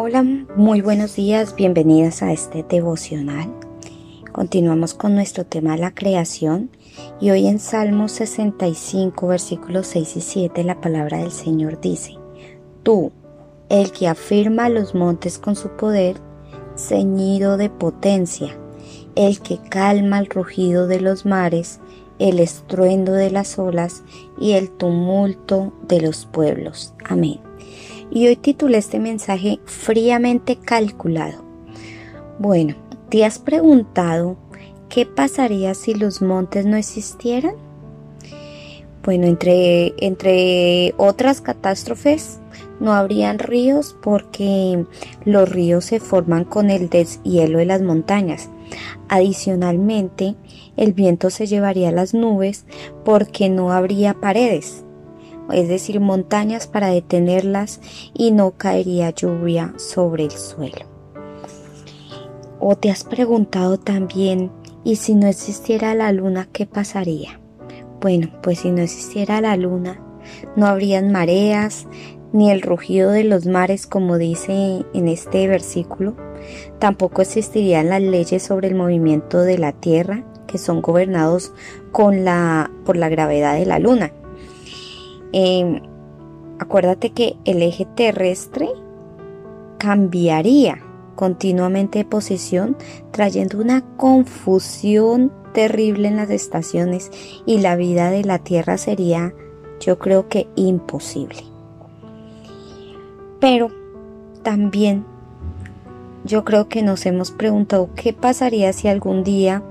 Hola, muy buenos días, bienvenidas a este devocional. Continuamos con nuestro tema la creación y hoy en Salmo 65 versículos 6 y 7 la palabra del Señor dice, Tú, el que afirma los montes con su poder, ceñido de potencia, el que calma el rugido de los mares, el estruendo de las olas y el tumulto de los pueblos. Amén. Y hoy titulé este mensaje fríamente calculado. Bueno, ¿te has preguntado qué pasaría si los montes no existieran? Bueno, entre, entre otras catástrofes, no habrían ríos porque los ríos se forman con el deshielo de las montañas. Adicionalmente, el viento se llevaría las nubes porque no habría paredes, es decir, montañas para detenerlas y no caería lluvia sobre el suelo. ¿O te has preguntado también, ¿y si no existiera la luna, qué pasaría? Bueno, pues si no existiera la luna, no habrían mareas, ni el rugido de los mares como dice en este versículo. Tampoco existirían las leyes sobre el movimiento de la Tierra, que son gobernados por la gravedad de la Luna. Em, acuérdate que el eje terrestre cambiaría continuamente de posición, trayendo una confusión terrible en las estaciones y la vida de la Tierra sería, yo creo que imposible. Pero también yo creo que nos hemos preguntado qué pasaría si algún día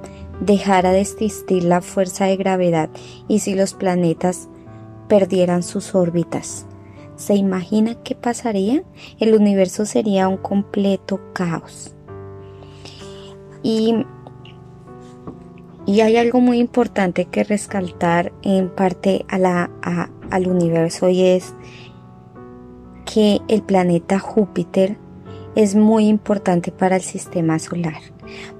dejara de existir la fuerza de gravedad y si los planetas perdieran sus órbitas. ¿Se imagina qué pasaría? El universo sería un completo caos. Y, y hay algo muy importante que rescatar en parte a al universo y es que el planeta Júpiter es muy importante para el sistema solar,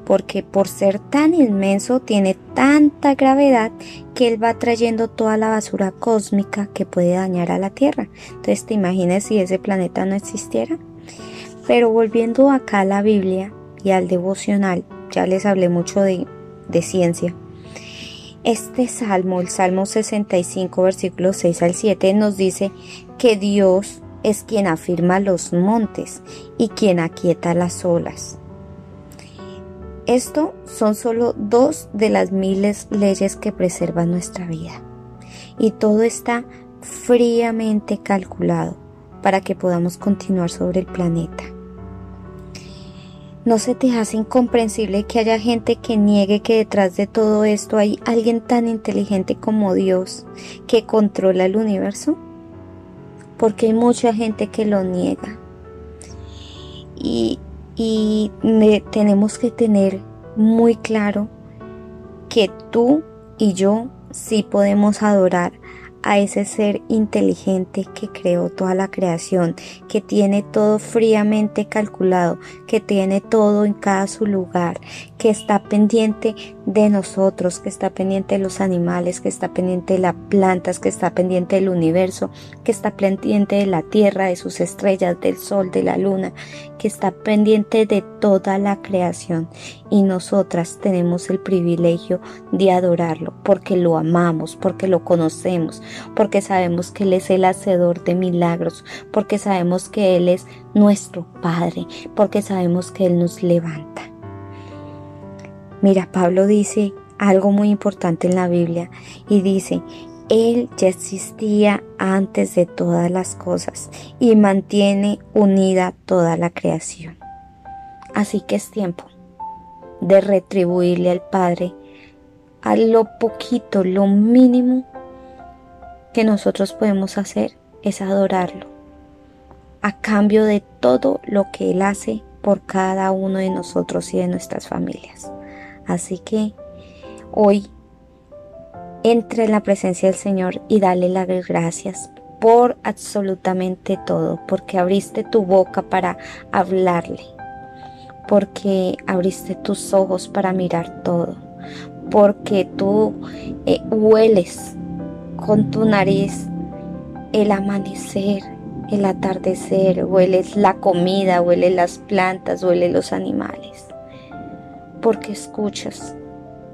porque por ser tan inmenso tiene tanta gravedad que él va trayendo toda la basura cósmica que puede dañar a la Tierra. Entonces te imaginas si ese planeta no existiera. Pero volviendo acá a la Biblia y al devocional, ya les hablé mucho de, de ciencia. Este salmo, el Salmo 65, versículos 6 al 7, nos dice que Dios es quien afirma los montes y quien aquieta las olas. Esto son solo dos de las miles leyes que preservan nuestra vida. Y todo está fríamente calculado para que podamos continuar sobre el planeta. ¿No se te hace incomprensible que haya gente que niegue que detrás de todo esto hay alguien tan inteligente como Dios que controla el universo? porque hay mucha gente que lo niega. Y, tenemos que tener muy claro que tú y yo sí podemos adorar a ese ser inteligente que creó toda la creación, que tiene todo fríamente calculado, que tiene todo en cada su lugar, que está pendiente de nosotros, que está pendiente de los animales, que está pendiente de las plantas, que está pendiente del universo, que está pendiente de la tierra, de sus estrellas, del sol, de la luna, que está pendiente de toda la creación. Y nosotras tenemos el privilegio de adorarlo porque lo amamos, porque lo conocemos, porque sabemos que Él es el hacedor de milagros, porque sabemos que Él es nuestro Padre, porque sabemos que Él nos levanta. Mira, Pablo dice algo muy importante en la Biblia y dice, Él ya existía antes de todas las cosas y mantiene unida toda la creación. Así que es tiempo de retribuirle al Padre a lo poquito, lo mínimo que nosotros podemos hacer es adorarlo a cambio de todo lo que Él hace por cada uno de nosotros y de nuestras familias. Así que hoy entre en la presencia del Señor y dale las gracias por absolutamente todo, porque abriste tu boca para hablarle, porque abriste tus ojos para mirar todo, porque tú eh, hueles con tu nariz el amanecer, el atardecer, hueles la comida, hueles las plantas, hueles los animales, porque escuchas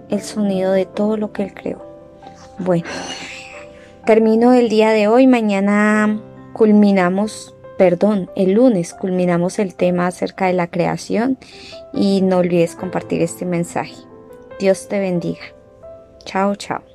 el sonido de todo lo que Él creó. Bueno, termino el día de hoy, mañana culminamos, perdón, el lunes culminamos el tema acerca de la creación y no olvides compartir este mensaje. Dios te bendiga. Chao, chao.